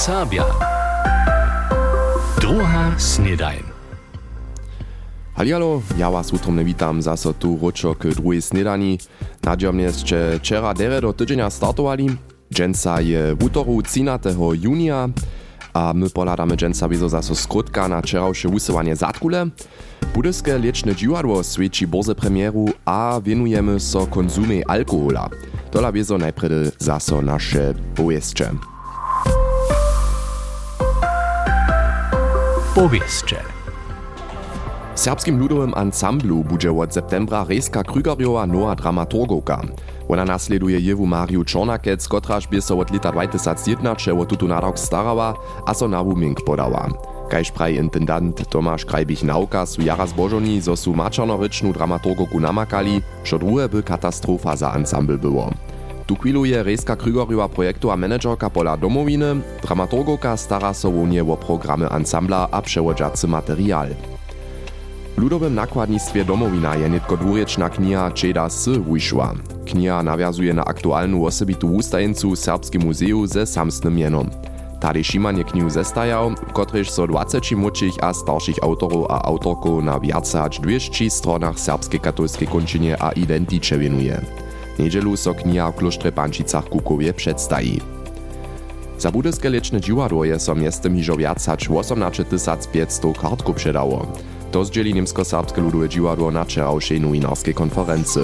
Sabia. Druga snedajn. Ja was utromne witam zaso tu ročo k druhej snedani. Nadziomne ste včera dere do tydzienia startowali. Dženca je w útoru 13. junia a my pohľadáme dženca wieso zaso skrótka na včerajšie usywanie zatkule. Budyske lieczne dziwadło swieci boze premieru a wienujemy so konzumie alkohola. Dola wieso najpredy zaso nasze powieszcze. Powieszcze. W serbskim ludowym ansamblu bude od septembra Rejska Krygarjowa nowa dramaturgoka. Ona nasleduje Jewu Mariu Czornakec, kotraż by so od lita 2011 o tutu nadawk starała, a so na Wuming podała. Kaž praj intendant Tomáš Krajbich nauka su jara zbožoni, zo su mačernorycznu dramaturgoku namakali, što druhe by katastrofa za ansambl było. Tu chwilu je Rejska Krygorjowa projektowa menedžerka pola domowiny, dramaturgoka stara so wonie o programy ansambla a przewodziacy material. W ludowym nakładnictwie domowina je nitko dwurečna kniha Čeda S wyszła. Kniha nawiązuje na aktualną osobitu ustajencu Serbskie Muzeum ze samsnym mienom. Tady Šiman je knihu zestajał, w kotryż so 20 młodszych a starszych autorów a autorków na więcej aż 200 stronach serbskiej katolskiej konczynie a identycze wienuje. Niedzielu so kniha w klosztrze Pančicach Kukowie przedstawi. Za budyske liczne dziwadło je so miestem hižo viac hač 18 500 kartku předało. To zdzieli niemsko-serbskie ludowe dziwadło na wczorajszej nowinarskiej konferencji.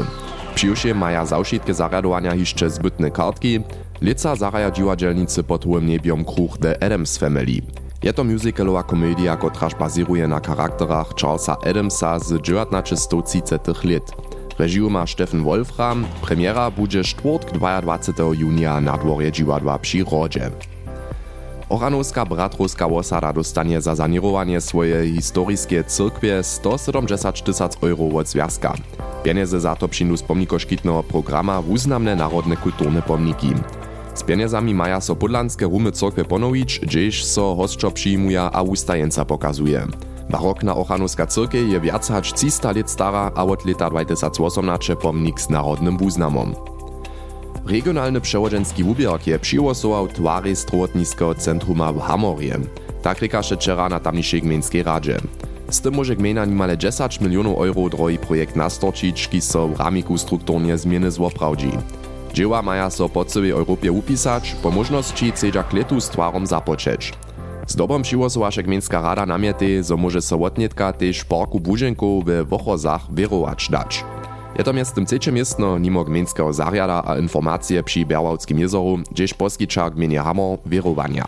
Přijušie maja zawšitke zarjadowania hišće zbytne kartki, Lica zaraja dziwadźelnicy pod hołym niebiom kruch The Adams Family. Je to musicalowa komedia, kotraż baziruje na charakterach Charlesa Adamsa z 1930 lat. Režiu ma Wolfram, premiera bude štvrtk 22. junia na dworje dziwadła przy Rodzie. Oranowska bratrowska osada dostanie za zanirowanie swojej historiskie cyrkwie 170 tysac euro od związka. Pieniądze za to przyjdą z pomnikoszkitnego programa Uznamne Narodne Kulturne Pomniki. Z pieniędzami maja so podlanskie rumy cyrkwie ponowić, gdzieś so hostczo przyjmuja a ustajenca pokazuje. Barokna Ochanowska cyrkiew je wiac hač 300 lat stara, a od leta 2018 pomnik z narodnym wuznamom. Regionalny przewodzenski wubierk je przyłosował twary strotniskiego centruma w Hamorje. Tak rekaše wczera na tamniejszej gmiejskiej radzie. Z tym może gmina nimale 10 milionów euro drogi projekt nastorčić, ki so w ramiku strukturnie zmiany zwoprawdzi. Dzieła maja so po całej Europie upisać, po możności cedza kletu z twarom zapoczeć. Z dobrom przyłosowaše gmejska rada namiety, zo może so wotnietka tež parku Buženkov we Wochozach věrować dać. Je to miestem trzecie miestno nimo gmejskiego zariada a informacje przy Berwałskim jezoru, gdzieś poskicza gminie Hammer věrowania.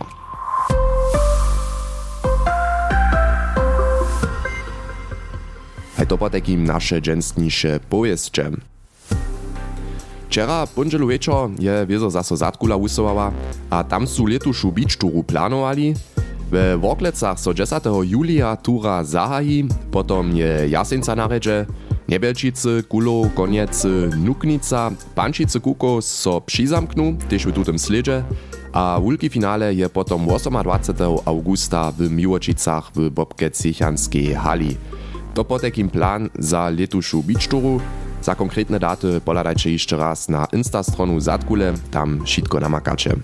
Hej to potekim nasze dżęstnisze powieszcze. Wczera, pondzielu wieczor, je wiezo zaso zatkula usowała, a tam su letušu bičturu planowali. We Worklecach so 10. julia tura zahaji, potom je jasenca na redže, Nebelčice, Kulo, Koniec, Nuknica, Pančice Kuko so přizamknu, tež v tutem sledže, a wulki finale je potom 28. augusta w Miłočicach w Bobke Cichanskiej hali. To potekim plan za letušu bičturu, za konkretne daty poladajcie jeszcze raz na instastronu Zatkule, tam šitko namakacie.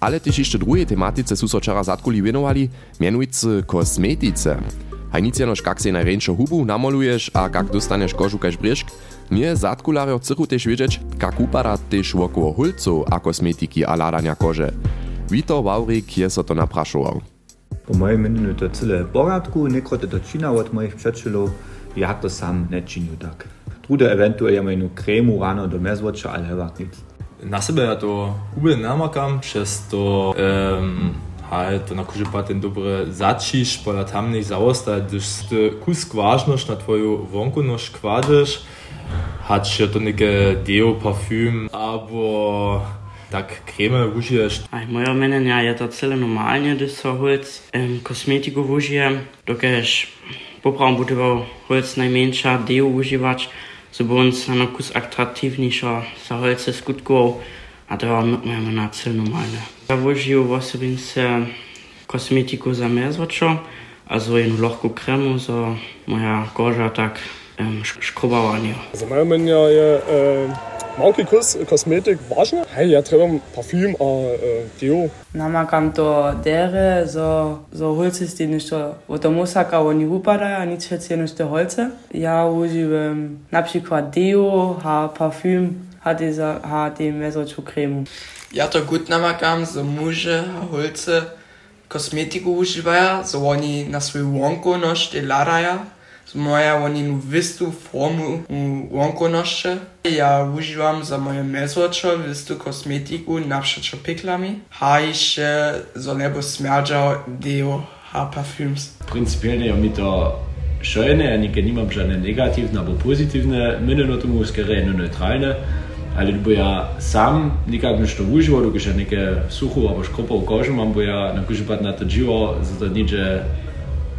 Ale też jeszcze drugiej tematyce su so wczera Zatkuli wienowali, mianujcy kosmetice. Hajnic jenož kak se hubu namaluješ a kak dostaneš kožu kaž briežk, nie zatkularjo chcú tež wiedzieć, kak upada okolo hulcov a kosmetiki a ladania kože. Vito Waurik je so to naprašoval. Po mojej meninu to celé v poradku, nekrote to čina od mojich přečelov, ja to sam ne činju tak. Trude eventualnie moju kremu rano do mezvoča, ale hevak nic. Sebe ja to ube namakam, przez to um, halt na kuže pa ten dobre začiš, pola tam nicht zaostać, gdyż ty kus kważność na twoją wąkoność kładziesz, hać to neke deo parfüm, albo tak kreme užiješ. Aj moje menenja je to celé normálne, když so holc um, kosmetiku užijem, dokež popravom bude holc najmenša deo užívač, so bo on sa na kus atraktivnejšia sa holce skutkov, a to máme na celé normálne. Ja užijú v osobince kosmetiku za mezvočo, a zo jednu lohku kremu, za moja koža tak um, škrobovanie. Za moje menja je e, Manki kus kosmetik ważne? Hej, ja trebam parfüm a e, deo. Namakam to dere, so, so holce sti nešto od musaka oni upada, a nic šecie nešto holce. Ja uživam na przykład deo, ha parfüm, ha, diese, ha die mesoču kremu. Ja to gut namakam, so muže a holce kosmetiku uživaja, so oni na svoju vonku nošte ladaja, so moja oni nu vistu formu vonku nošte. Ja uživam za moje mesočo vistu kosmetiku napšačo piklami, ha iše so nebo smerdžao deo ha parfüms. Prinzipiell ja mi to schöne, ja nikdy nimam żadne negatywne albo pozytywne miny na tomu, skoro neutralne. ale bo ja sam nikak nešto uživo, dok še neke suhu alebo škropov kožu mám, bo ja nakužipať na to živo, za to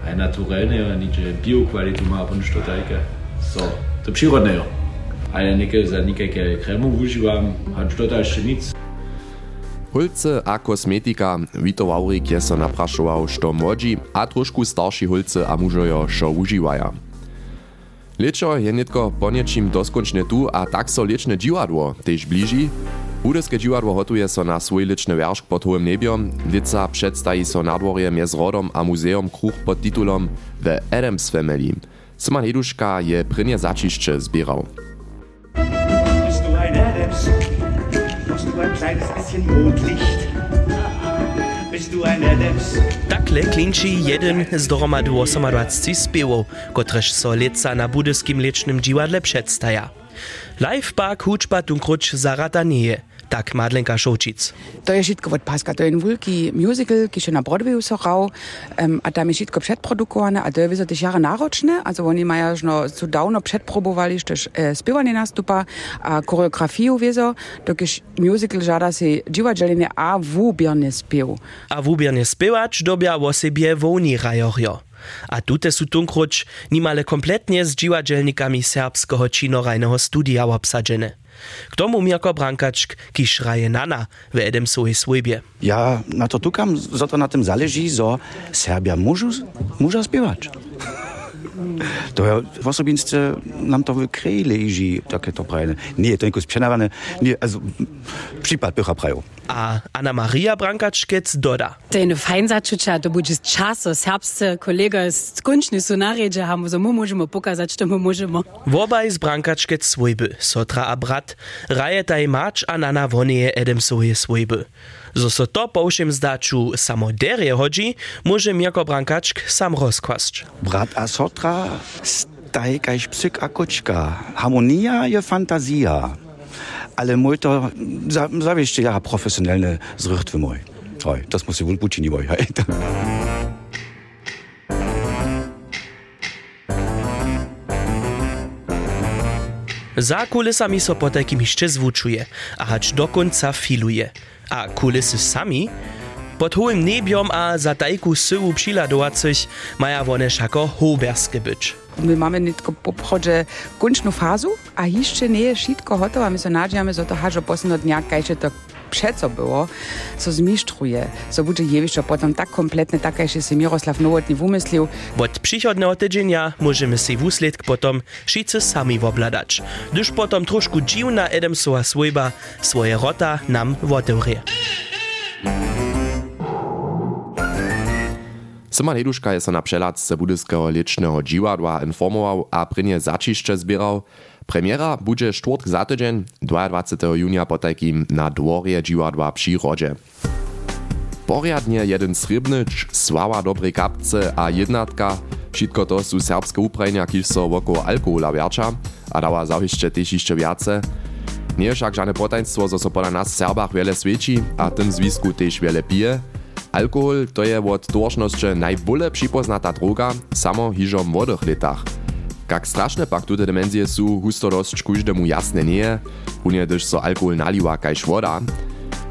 niče aj naturálne, niče bio kvalitu má, alebo nešto také. So, to prírodné, jo. Ale neke za nekajke krému uživam, a to ešte nic. Hulce a kosmetika, Vito Waurik je so naprašoval, što młodzi a trošku starší hulce a mužojo šo uživaja. Lečo je netko po niečím doskončne tu a tak so liečne dživadło tež blíži. Budeske dživadło hotuje so na svoj ličny veršk pod hołym nebiom. Lica przedstaji so nadworje mjez rodom a muzeum kruch pod titulom The Adams Family. Simon Heduška je prynje začišće zbierał. Bist du ein Adams? Hast du ein kleines bisschen Mondlicht? Bist du ein Adams? Takle klinči jeden z dohromady 28 spěwów, kotrež so leca na budyskim lecznym dziwadle przedstaja. Live pak hučba tunkruč zarata nie, tak Madlenka Šoučic. To je všetko od Paska. To je veľký musical, še na Broadwayu so rau, um, a tam je všetko předprodukované a to je vysoté jara náročné. Also oni mają już no, co dawno przedprobowali, też e, spiewanie nastupa a choreografiju wieso, dokiż musical żada się dziwadżelenie a wubiernie spiew. A wubiernie spiewać dobia o sobie woni rajorjo. A tute su tunkruč nimale kompletnie z dziwadżelnikami serbskiego czynorajnego studia obsadzene. K tomu Mirko Brankačk, kiž raje nana w Edemsovej svojbie. Ja na to tukam, za to na tym zależy, że Serbia może, może śpiewać. To ja w osobinstwie nam to wykryje, leży takie to prajne. Nie, to jakoś przenawane, nie, also, przypad bycha prajo. A Anna Maria Brankačkec doda. Ten fajnzačuča, to bude časo, serbsce kolega skončni su naredže, hamo za mu možemo pokazać, što mu možemo. Wobaj z Brankačkec svojby, sotra a brat, raje taj mač a nana vonie Edemsoje svojby. Zo so to po všem zdaču samo derje hodzi, może Mirko Brankačk sam rozkwasć. Brat a sotra, staj kajś psyk a koczka. Harmonia je fantazja. Ale mój to za, zawieście ja profesjonalne zrychtwy mój. Oj, das muss ich wohl buci nie Za kulisami so po takim jeszcze zwuczuje, a hacz do końca filuje. A kulisy sami? Pod hołym nebiom a za tajku syłu přiladowacych maja one szako hoberskie być. My mamy nitko po obchodzie kończną a jeszcze nie jest wszystko gotowe. My się nadziejamy, że to hażo posledno dnia, to przeco było, co zmistruje, co będzie jewisz, a potem tak kompletne, tak jak się Miroslav Nowotny wymyślił. Od przychodnego tydzienia możemy się wusledk potom wszyscy sami obladać, gdyż potom troszkę dziwna Edemsova swojba swoje rota nam otewrie. Simon Heduška je so na przeladce budyskiego licznego dziwadła informował a prynje začišće zbierał. Premiera bude czwartk za tydzień, 22 junia po takim na dworje dziwadła przyrodzie. Poriadnie jeden srebrnyč, sława dobrej kapce a jednatka, wszystko to są serbskie uprajnia, kiż so woko alkohola wiercza, a dała zawieszcze też jeszcze wiace. Nie však žane potaństwo, zo so nas Serbach wiele svědčí a tym zwisku też wiele pije. Alkohol to je od dworšnosće najbole připoznata droga, samo hižo w młodych letach. Kak straszne pak tute dimensje su, husto dosť kuždemu jasne nie, unie dyž so alkohol naliwa kajž voda.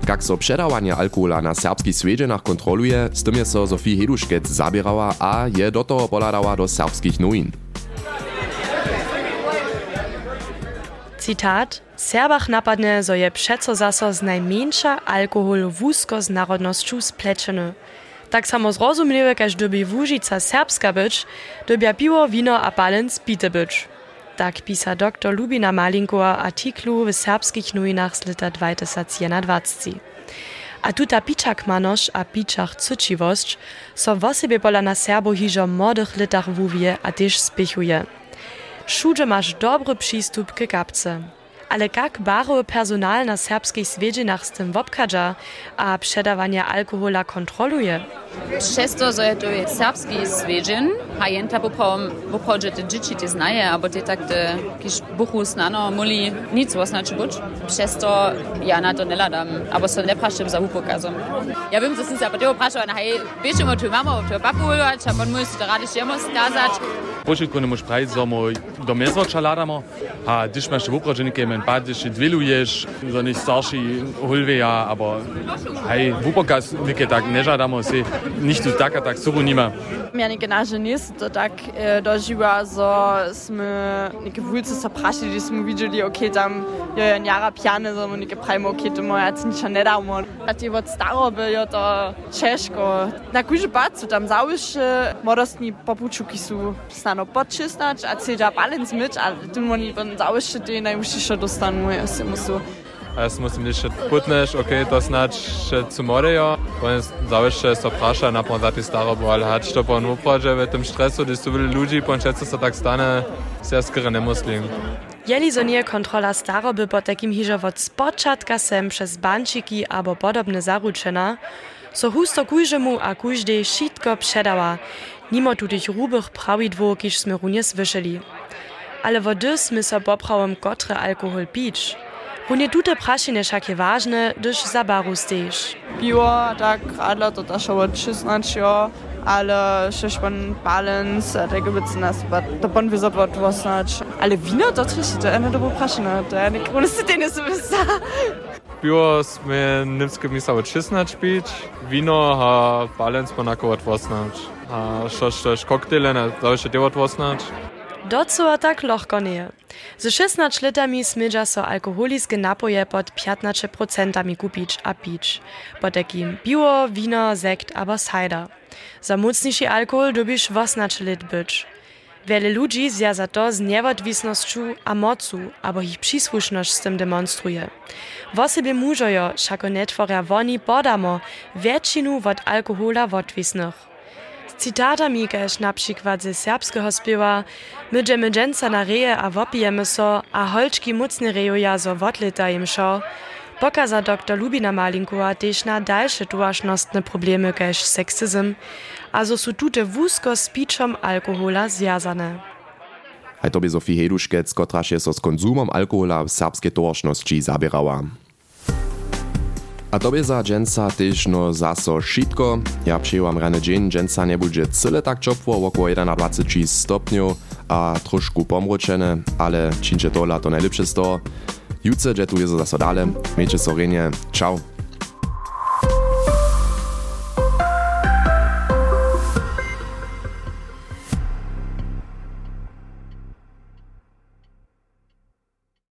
Kak so předawanie alkohola na serbskich svedženach kontroluje, z tym je so Sofie Heduškec zabierała a je do toho poladała do serbskich nowin. Citat. Serbach napadne, zo je přeco zaso z najmniejsza alkohol wózko z narodnością. Tak samo zrozumiałe, każ doby Wóżica serbska być, dobia piwo, wino a palec pite być. Tak pisa dr Lubina Malinkova artiklu w serbskich nowinach z lata 2021. A tuta pičak manoš a pičach cyčiwosć so wosebie pola na Serbo hižo młodych litach wówie a też spichuje. Szudże masz dobry przystup k kapce. Ale jak barowe personal na serbskich swiedzinach z tym wopkadza, a przedawanie alkohola kontroluje? Przez to, że to jest serbski swiedzin, a jenta popodzie te dzieci te znaje, albo te tak te kisz buchu znano, muli nic znaczy być. Przez to ja na to nie ladam, albo so nie praszczym za upokazom. Ja bym zase se tego praszał, na hej, wiesz, mo tu mamo, tu papu ulować, a pan musi to rady się skazać. Pošiljko ne moš praviti, da mu do mezvoča ladamo, a když máš uproženike, men pa, když dviluješ, za njih starši hulveja, abo hej, v upokaz neke tak ne žadamo si, nicht tu tak a tak subu nima. Ja neke naše nis, to tak e, doživa, so sme neke vulce sa prašili, smo videli, ok, tam je njara pjane, so mu neke pravimo, ok, to moja ničo ne damo. A ti od starobe je to češko. Na kuži pat su tam zawisze modostni popučuki su stano podčisnać, a cedja balens mit, ale tu oni ben zawisze te najwyższe dostanu, ja se musu. A ja. Musím ještě putneš, ok, to snad še cu morejo, on zawisze so prasza na pon za ty starobu, ale hać to pon uprodzie w tym stresu, gdy tu wiele ludzi, pon često so tak stane, se ja skoro ne muslim. Jeli so nie kontrola staroby po takim hižo od spočatka sem przez bančiki albo podobne zaručena, so husto kujżemu a kujżdej šitko předała, mimo tutych rubych prawidło, kiż sme runie słyszeli. Ale wody sme so poprawom kotre alkohol pić. Runie tute prašine však je ważne, gdyż za baru stejesz. Piwo, tak, radla to też od 16 jo, ale šeš pan balance, a tego by nas, to pan wyzobał dwosnacz. Ale wino to też to jest dobro prašine, to ja nie krone si nie sobie Piwo sme nimske misało 16 pić, wino a balance ponako od 18. A šoš też koktele na zawsze 19. Docela tak lohko nie. Z 16 litami smydza so alkoholiske napoje pod 15% kupić a pić. Po takim piwo, wino, sekt albo cider. Za mocniejszy alkohol dobisz 18 lit być. Wiele ludzi zja za to z niewodwisnością a mocu, albo ich przysłuszność z tym demonstruje. Wosebie mużojo, szako networia woni podamo, większinu od alkohola wodwisnych. Citat amiga schnappschik wat se serbske Hospiwa, Mgemmegenza na Rehe a Woppiemesso a Holschki Mutzne Reoja so Wotleta im Schau, Bocker sa Dr. Lubina Malinkoa dechna dalsche duaschnostne Probleme gech Sexism, also so dute Wusko Speechom Alkoholer Siasane. Heit obi Sophie Heduschkez Gotraches ass Konsum am Alkohol a Serbske Dorschnos Gisabirauer. A tobie za dżęca też no zaso szitko. Ja przyjęłam rany dzień, dżęca nie będzie cyle tak ciepło, około 21 stopniów, a troszkę pomroczene, ale czyncie to lato najlepsze sto. Jutce, gdzie tu jest zaso dale. Miejcie sorenie. Ciao.